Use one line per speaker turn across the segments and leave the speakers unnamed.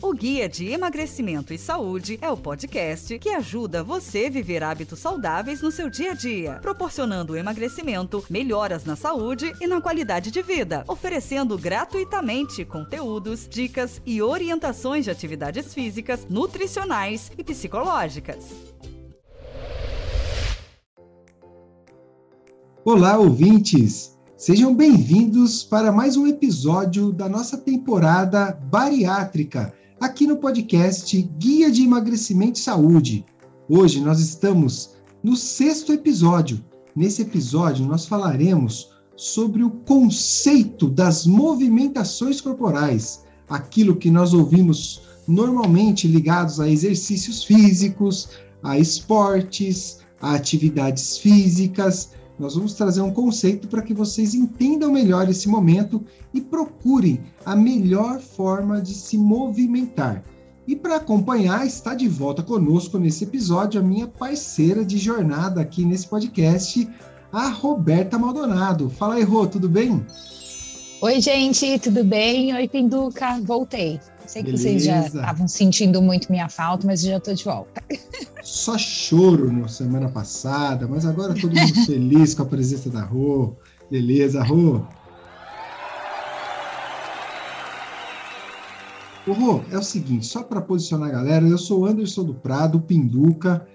O Guia de Emagrecimento e Saúde é o podcast que ajuda você a viver hábitos saudáveis no seu dia a dia, proporcionando emagrecimento, melhoras na saúde e na qualidade de vida, oferecendo gratuitamente conteúdos, dicas e orientações de atividades físicas, nutricionais e psicológicas.
Olá, ouvintes! Sejam bem-vindos para mais um episódio da nossa temporada bariátrica aqui no podcast Guia de Emagrecimento e Saúde. Hoje nós estamos no sexto episódio. Nesse episódio, nós falaremos sobre o conceito das movimentações corporais, aquilo que nós ouvimos normalmente ligados a exercícios físicos, a esportes, a atividades físicas nós vamos trazer um conceito para que vocês entendam melhor esse momento e procurem a melhor forma de se movimentar. E para acompanhar, está de volta conosco nesse episódio a minha parceira de jornada aqui nesse podcast, a Roberta Maldonado. Fala aí, Rô, tudo bem?
Oi, gente, tudo bem? Oi, Pinduca, voltei. Sei que Beleza. vocês já estavam sentindo muito minha falta, mas já estou de volta.
Só choro na semana passada, mas agora todo mundo feliz com a presença da Rô. Beleza, Rô? Ô, Rô, é o seguinte, só para posicionar a galera, eu sou Anderson do Prado, Pinduca,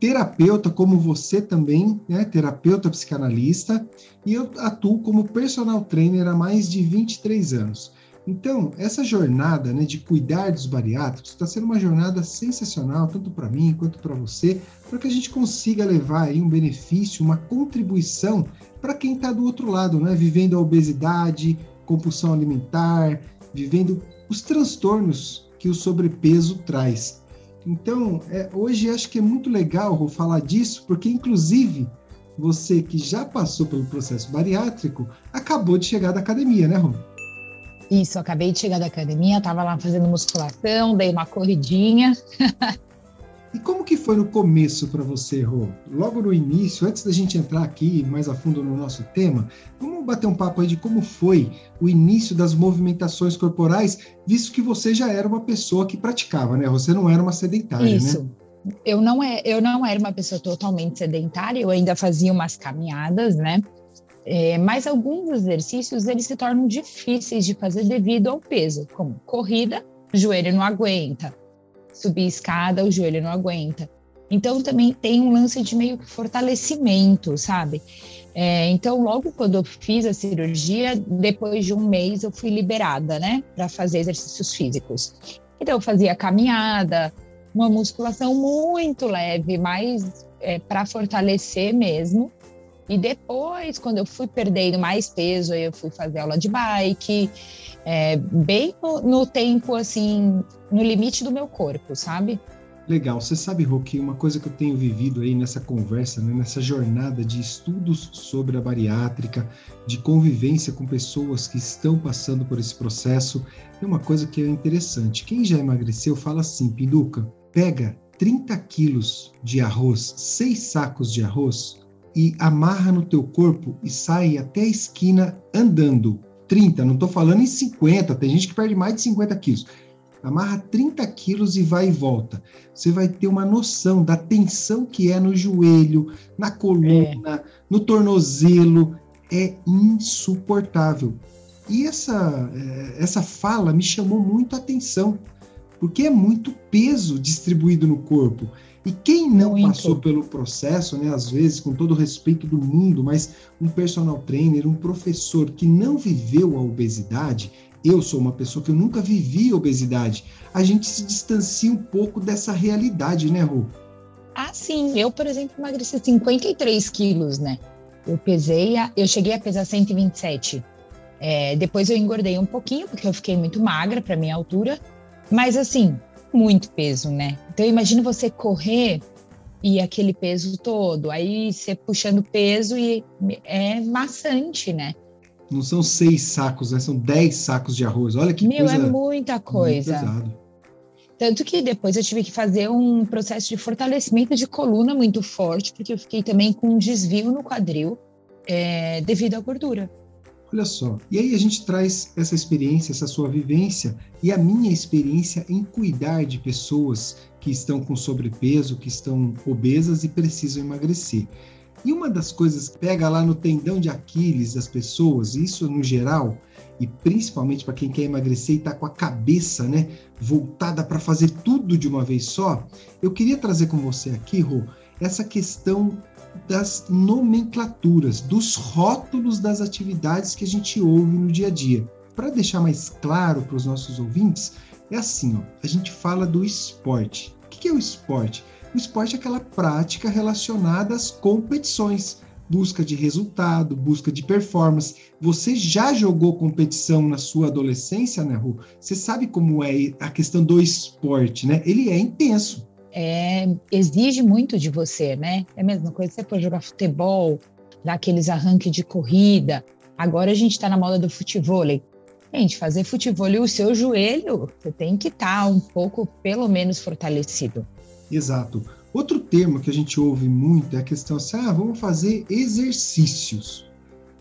terapeuta como você também, né, terapeuta psicanalista, e eu atuo como personal trainer há mais de 23 anos. Então, essa jornada né, de cuidar dos bariátricos está sendo uma jornada sensacional, tanto para mim quanto para você, para que a gente consiga levar aí um benefício, uma contribuição para quem está do outro lado, né, vivendo a obesidade, compulsão alimentar, vivendo os transtornos que o sobrepeso traz. Então, é, hoje acho que é muito legal vou falar disso, porque inclusive você que já passou pelo processo bariátrico acabou de chegar da academia, né, Rô?
Isso, acabei de chegar da academia, estava lá fazendo musculação, dei uma corridinha.
e como que foi no começo para você, Rô? Logo no início, antes da gente entrar aqui mais a fundo no nosso tema, vamos bater um papo aí de como foi o início das movimentações corporais, visto que você já era uma pessoa que praticava, né? Você não era uma sedentária,
Isso.
né?
Eu não, é, eu não era uma pessoa totalmente sedentária, eu ainda fazia umas caminhadas, né? É, mas alguns exercícios eles se tornam difíceis de fazer devido ao peso, como corrida, o joelho não aguenta, subir escada, o joelho não aguenta. Então também tem um lance de meio que fortalecimento, sabe? É, então logo quando eu fiz a cirurgia, depois de um mês eu fui liberada, né, para fazer exercícios físicos. Então eu fazia caminhada, uma musculação muito leve, mas é, para fortalecer mesmo. E depois, quando eu fui perdendo mais peso, eu fui fazer aula de bike, é, bem no, no, tempo, assim, no limite do meu corpo, sabe?
Legal. Você sabe, Roque, uma coisa que eu tenho vivido aí nessa conversa, né, nessa jornada de estudos sobre a bariátrica, de convivência com pessoas que estão passando por esse processo, é uma coisa que é interessante. Quem já emagreceu fala assim, Pinduca, pega 30 quilos de arroz, seis sacos de arroz, e amarra no teu corpo e sai até a esquina andando. 30, não estou falando em 50, tem gente que perde mais de 50 quilos. Amarra 30 quilos e vai e volta. Você vai ter uma noção da tensão que é no joelho, na coluna, é. no tornozelo. É insuportável. E essa, é, essa fala me chamou muito a atenção, porque é muito peso distribuído no corpo. E quem não Muito. passou pelo processo, né, às vezes, com todo o respeito do mundo, mas um personal trainer, um professor que não viveu a obesidade, eu sou uma pessoa que eu nunca vivi obesidade, a gente se distancia um pouco dessa realidade, né, Rô?
Ah, sim. Eu, por exemplo, emagreci 53 quilos, né? Eu pesei, a, eu cheguei a pesar 127. É, depois eu engordei um pouquinho, porque eu fiquei muito magra para minha altura. Mas assim, muito peso, né? Então imagina você correr e aquele peso todo, aí você puxando peso e é maçante, né?
Não são seis sacos, né? São dez sacos de arroz. Olha que
Meu,
coisa.
é muita coisa. Muito Tanto que depois eu tive que fazer um processo de fortalecimento de coluna muito forte, porque eu fiquei também com um desvio no quadril é, devido à gordura.
Olha só. E aí a gente traz essa experiência, essa sua vivência e a minha experiência em cuidar de pessoas que estão com sobrepeso, que estão obesas e precisam emagrecer. E uma das coisas que pega lá no tendão de Aquiles das pessoas, isso no geral, e principalmente para quem quer emagrecer e está com a cabeça né, voltada para fazer tudo de uma vez só, eu queria trazer com você aqui, Rô, essa questão das nomenclaturas, dos rótulos das atividades que a gente ouve no dia a dia. Para deixar mais claro para os nossos ouvintes, é assim: ó, a gente fala do esporte. O que é o esporte? O esporte é aquela prática relacionada às competições, busca de resultado, busca de performance. Você já jogou competição na sua adolescência, né, Ru? Você sabe como é a questão do esporte, né? Ele é intenso
é, exige muito de você, né? É a mesma coisa você for jogar futebol, dar aqueles arranques de corrida. Agora a gente está na moda do futebol. Gente, fazer futebol e o seu joelho, você tem que estar tá um pouco, pelo menos, fortalecido.
Exato. Outro termo que a gente ouve muito é a questão assim, ah, vamos fazer exercícios.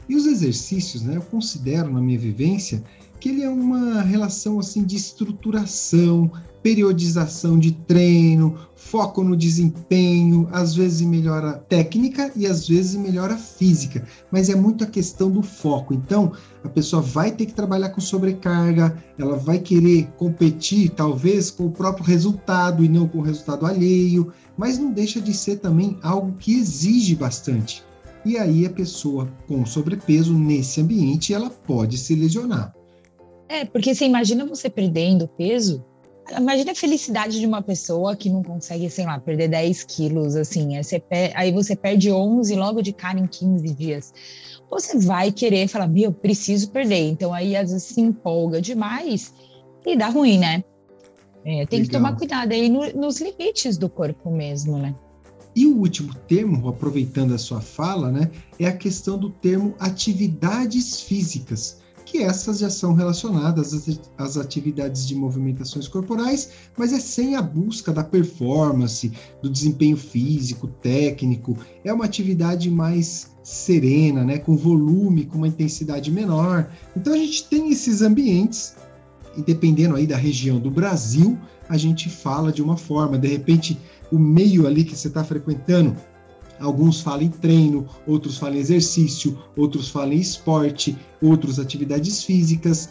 E os exercícios, né, eu considero na minha vivência que ele é uma relação assim de estruturação, periodização de treino, foco no desempenho, às vezes melhora técnica e às vezes melhora física, mas é muito a questão do foco. Então, a pessoa vai ter que trabalhar com sobrecarga, ela vai querer competir talvez com o próprio resultado e não com o resultado alheio, mas não deixa de ser também algo que exige bastante. E aí a pessoa com sobrepeso nesse ambiente, ela pode se lesionar.
É, porque você imagina você perdendo peso, Imagina a felicidade de uma pessoa que não consegue, sei lá, perder 10 quilos, assim. Aí você, aí você perde 11 logo de cara em 15 dias. Você vai querer falar, meu, preciso perder. Então aí às vezes se empolga demais e dá ruim, né? É, tem Legal. que tomar cuidado aí no, nos limites do corpo mesmo, né?
E o último termo, aproveitando a sua fala, né, é a questão do termo atividades físicas que essas já são relacionadas às atividades de movimentações corporais, mas é sem a busca da performance, do desempenho físico, técnico. É uma atividade mais serena, né, com volume, com uma intensidade menor. Então a gente tem esses ambientes, e dependendo aí da região do Brasil, a gente fala de uma forma. De repente, o meio ali que você está frequentando Alguns falam em treino, outros falam em exercício, outros falam em esporte, outros atividades físicas.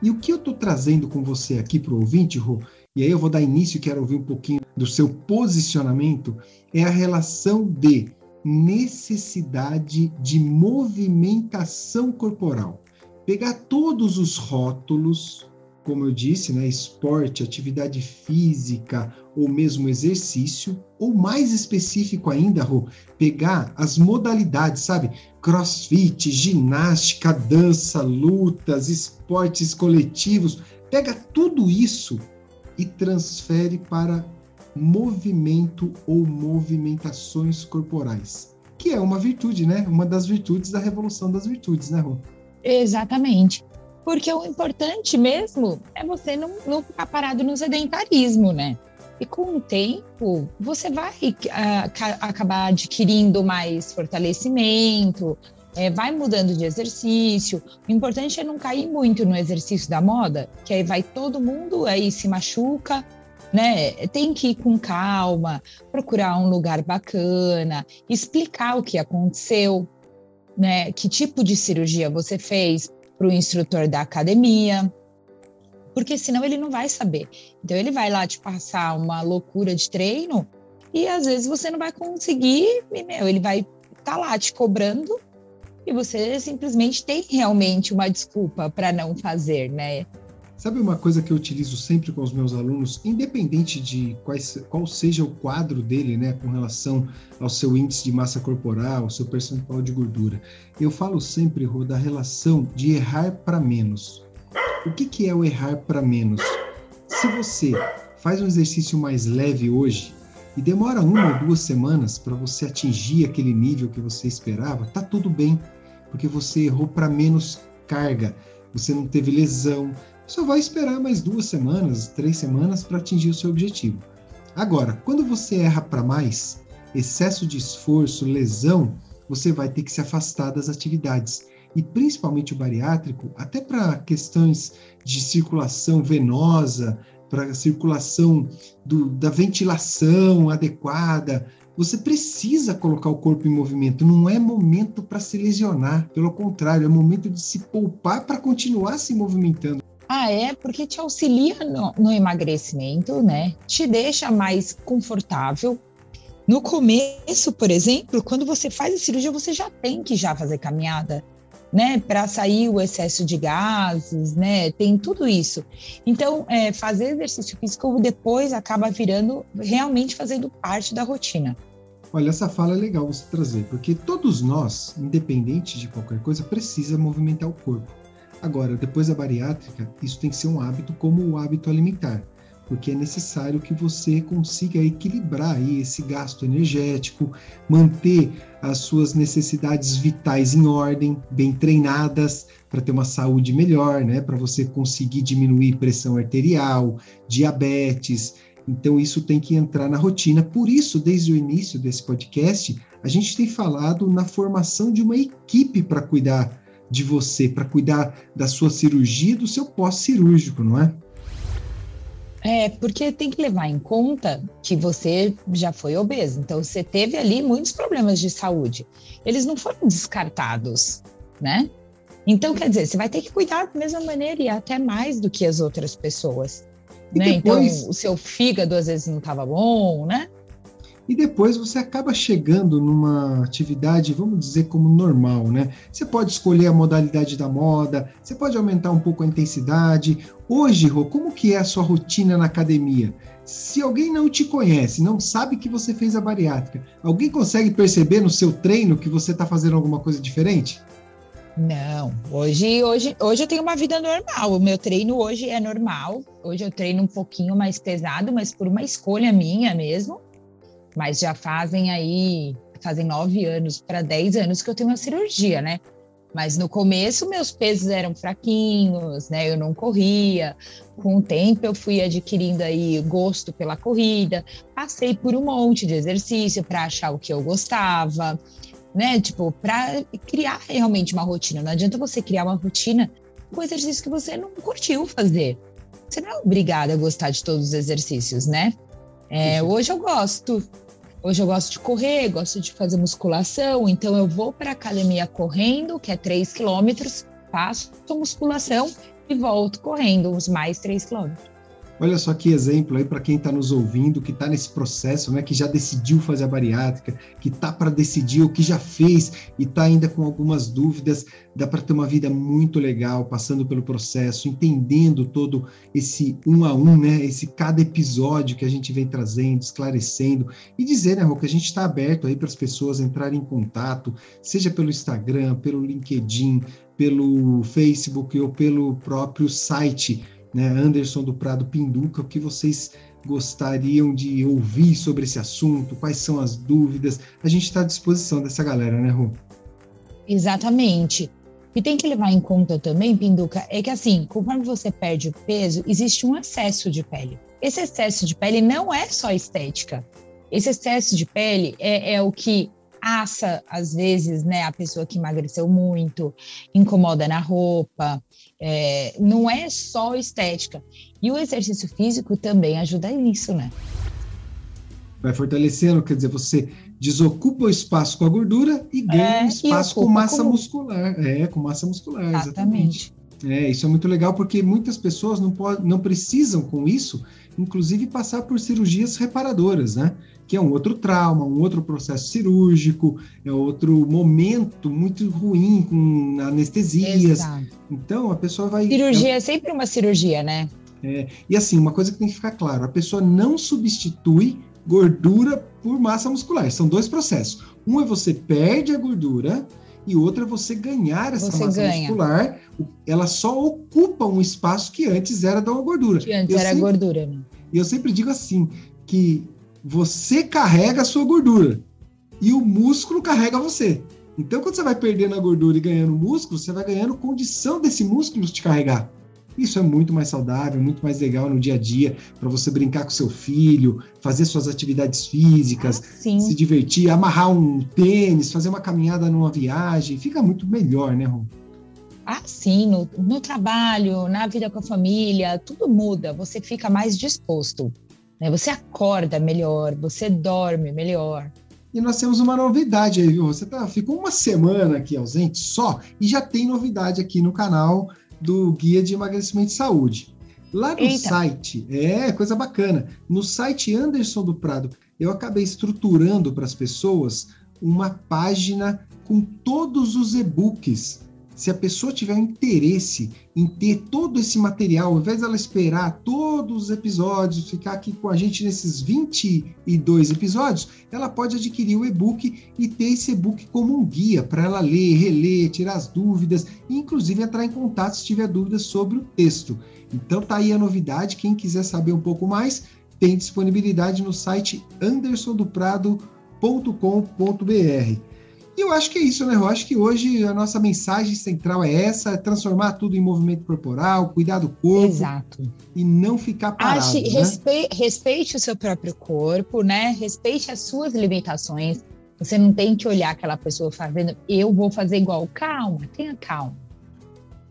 E o que eu estou trazendo com você aqui para o ouvinte, Rô, e aí eu vou dar início quero ouvir um pouquinho do seu posicionamento, é a relação de necessidade de movimentação corporal. Pegar todos os rótulos, como eu disse, né, esporte, atividade física ou mesmo exercício, ou mais específico ainda, Rô, pegar as modalidades, sabe? Crossfit, ginástica, dança, lutas, esportes coletivos, pega tudo isso e transfere para movimento ou movimentações corporais, que é uma virtude, né? Uma das virtudes da revolução das virtudes, né, Rô?
Exatamente. Porque o importante mesmo é você não, não ficar parado no sedentarismo, né? E com o tempo, você vai uh, acabar adquirindo mais fortalecimento, é, vai mudando de exercício. O importante é não cair muito no exercício da moda, que aí vai todo mundo, aí se machuca, né? Tem que ir com calma, procurar um lugar bacana, explicar o que aconteceu, né? Que tipo de cirurgia você fez, para o instrutor da academia, porque senão ele não vai saber. Então ele vai lá te passar uma loucura de treino e às vezes você não vai conseguir, e, meu, ele vai estar tá lá te cobrando e você simplesmente tem realmente uma desculpa para não fazer, né?
Sabe uma coisa que eu utilizo sempre com os meus alunos, independente de quais, qual seja o quadro dele, né, com relação ao seu índice de massa corporal, ao seu percentual de gordura, eu falo sempre, Rô, da relação de errar para menos. O que, que é o errar para menos? Se você faz um exercício mais leve hoje e demora uma ou duas semanas para você atingir aquele nível que você esperava, tá tudo bem, porque você errou para menos carga, você não teve lesão, só vai esperar mais duas semanas, três semanas para atingir o seu objetivo. Agora, quando você erra para mais, excesso de esforço, lesão, você vai ter que se afastar das atividades. e principalmente o bariátrico, até para questões de circulação venosa, para circulação do, da ventilação adequada, você precisa colocar o corpo em movimento. Não é momento para se lesionar, pelo contrário, é momento de se poupar para continuar se movimentando.
Ah, é? Porque te auxilia no, no emagrecimento, né? Te deixa mais confortável, no começo, por exemplo, quando você faz a cirurgia, você já tem que já fazer caminhada, né, para sair o excesso de gases, né, tem tudo isso. Então, é, fazer exercício físico depois acaba virando realmente fazendo parte da rotina.
Olha, essa fala é legal você trazer, porque todos nós, independente de qualquer coisa, precisa movimentar o corpo. Agora, depois da bariátrica, isso tem que ser um hábito como o hábito alimentar porque é necessário que você consiga equilibrar aí esse gasto energético, manter as suas necessidades vitais em ordem, bem treinadas, para ter uma saúde melhor, né? Para você conseguir diminuir pressão arterial, diabetes. Então, isso tem que entrar na rotina. Por isso, desde o início desse podcast, a gente tem falado na formação de uma equipe para cuidar de você, para cuidar da sua cirurgia, do seu pós-cirúrgico, não é?
É, porque tem que levar em conta que você já foi obeso, então você teve ali muitos problemas de saúde. Eles não foram descartados, né? Então, quer dizer, você vai ter que cuidar da mesma maneira e até mais do que as outras pessoas. Né? Então, depois... Então, o seu fígado às vezes não estava bom, né?
E depois você acaba chegando numa atividade, vamos dizer, como normal, né? Você pode escolher a modalidade da moda, você pode aumentar um pouco a intensidade. Hoje, Rô, como que é a sua rotina na academia? Se alguém não te conhece, não sabe que você fez a bariátrica, alguém consegue perceber no seu treino que você está fazendo alguma coisa diferente?
Não, hoje, hoje, hoje eu tenho uma vida normal. O meu treino hoje é normal. Hoje eu treino um pouquinho mais pesado, mas por uma escolha minha mesmo mas já fazem aí, fazem nove anos para dez anos que eu tenho uma cirurgia, né? Mas no começo meus pesos eram fraquinhos, né? Eu não corria. Com o tempo eu fui adquirindo aí gosto pela corrida. Passei por um monte de exercício para achar o que eu gostava, né? Tipo, para criar realmente uma rotina. Não adianta você criar uma rotina com exercício que você não curtiu fazer. Você não é obrigada a gostar de todos os exercícios, né? É, hoje eu gosto. Hoje eu gosto de correr, gosto de fazer musculação, então eu vou para a academia correndo, que é 3 quilômetros, faço musculação e volto correndo uns mais 3 quilômetros.
Olha só que exemplo aí para quem está nos ouvindo, que está nesse processo, né, que já decidiu fazer a bariátrica, que está para decidir o que já fez e está ainda com algumas dúvidas. Dá para ter uma vida muito legal, passando pelo processo, entendendo todo esse um a um, né, esse cada episódio que a gente vem trazendo, esclarecendo e dizer, né, Rô, que a gente está aberto aí para as pessoas entrarem em contato, seja pelo Instagram, pelo LinkedIn, pelo Facebook ou pelo próprio site né, Anderson do Prado Pinduca, o que vocês gostariam de ouvir sobre esse assunto, quais são as dúvidas. A gente está à disposição dessa galera, né, Ru?
Exatamente. E tem que levar em conta também, Pinduca, é que assim, conforme você perde o peso, existe um excesso de pele. Esse excesso de pele não é só estética. Esse excesso de pele é, é o que assa, às vezes, né, a pessoa que emagreceu muito, incomoda na roupa, é, não é só estética. E o exercício físico também ajuda nisso, né?
Vai fortalecendo, quer dizer, você desocupa o espaço com a gordura e ganha é, espaço com massa com... muscular. É, com massa muscular, exatamente. exatamente. É, isso é muito legal porque muitas pessoas não, pode, não precisam com isso, inclusive passar por cirurgias reparadoras, né? que é um outro trauma, um outro processo cirúrgico, é outro momento muito ruim com anestesias. Exato. Então a pessoa vai.
Cirurgia é sempre uma cirurgia, né?
É, e assim, uma coisa que tem que ficar claro: a pessoa não substitui gordura por massa muscular. São dois processos. Um é você perde a gordura e outro é você ganhar essa você massa ganha. muscular. Ela só ocupa um espaço que antes era da gordura.
Que antes eu era sempre, gordura. Né?
E eu sempre digo assim que você carrega a sua gordura e o músculo carrega você. Então, quando você vai perdendo a gordura e ganhando músculo, você vai ganhando condição desse músculo te carregar. Isso é muito mais saudável, muito mais legal no dia a dia, para você brincar com seu filho, fazer suas atividades físicas,
Sim.
se divertir, amarrar um tênis, fazer uma caminhada numa viagem, fica muito melhor, né, Ron?
Ah, sim, no, no trabalho, na vida com a família, tudo muda, você fica mais disposto. Né? Você acorda melhor, você dorme melhor.
E nós temos uma novidade aí, viu? Você tá, ficou uma semana aqui ausente só e já tem novidade aqui no canal do Guia de Emagrecimento e Saúde. Lá no
Eita.
site, é coisa bacana. No site Anderson do Prado, eu acabei estruturando para as pessoas uma página com todos os e-books. Se a pessoa tiver um interesse em ter todo esse material, ao invés dela esperar todos os episódios, ficar aqui com a gente nesses 22 episódios, ela pode adquirir o e-book e ter esse e-book como um guia para ela ler, reler, tirar as dúvidas e inclusive entrar em contato se tiver dúvidas sobre o texto. Então tá aí a novidade, quem quiser saber um pouco mais, tem disponibilidade no site andersondoprado.com.br. E eu acho que é isso, né? Eu acho que hoje a nossa mensagem central é essa: é transformar tudo em movimento corporal, cuidar do corpo
Exato.
e não ficar parado.
Ache,
né?
respe- respeite o seu próprio corpo, né? Respeite as suas limitações. Você não tem que olhar aquela pessoa fazendo, eu vou fazer igual. Calma, tenha calma.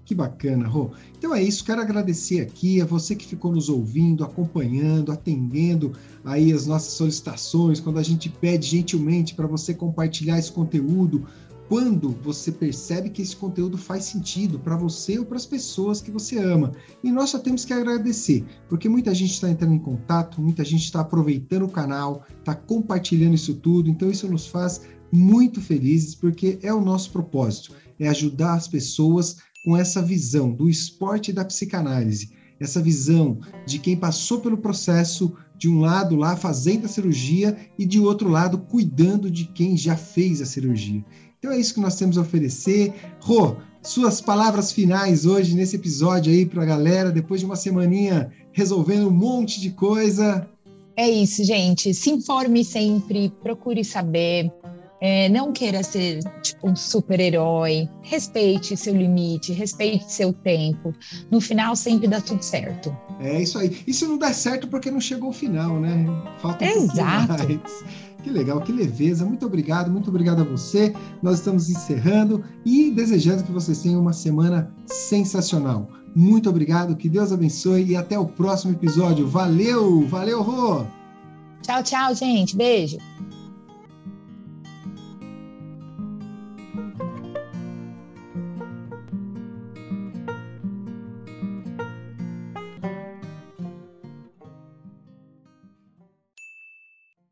Que bacana, Rô. Então é isso, quero agradecer aqui a você que ficou nos ouvindo, acompanhando, atendendo aí as nossas solicitações, quando a gente pede gentilmente para você compartilhar esse conteúdo, quando você percebe que esse conteúdo faz sentido para você ou para as pessoas que você ama. E nós só temos que agradecer, porque muita gente está entrando em contato, muita gente está aproveitando o canal, está compartilhando isso tudo, então isso nos faz muito felizes, porque é o nosso propósito, é ajudar as pessoas com essa visão do esporte e da psicanálise, essa visão de quem passou pelo processo, de um lado lá fazendo a cirurgia e de outro lado cuidando de quem já fez a cirurgia. Então é isso que nós temos a oferecer. Rô, suas palavras finais hoje nesse episódio aí para a galera, depois de uma semaninha resolvendo um monte de coisa.
É isso, gente. Se informe sempre, procure saber. É, não queira ser tipo um super-herói. Respeite seu limite, respeite seu tempo. No final, sempre dá tudo certo.
É isso aí. E se não der certo, porque não chegou ao final, né? Falta um
Exato.
Que legal, que leveza. Muito obrigado, muito obrigado a você. Nós estamos encerrando e desejando que vocês tenham uma semana sensacional. Muito obrigado, que Deus abençoe e até o próximo episódio. Valeu, valeu, Rô!
Tchau, tchau, gente. Beijo.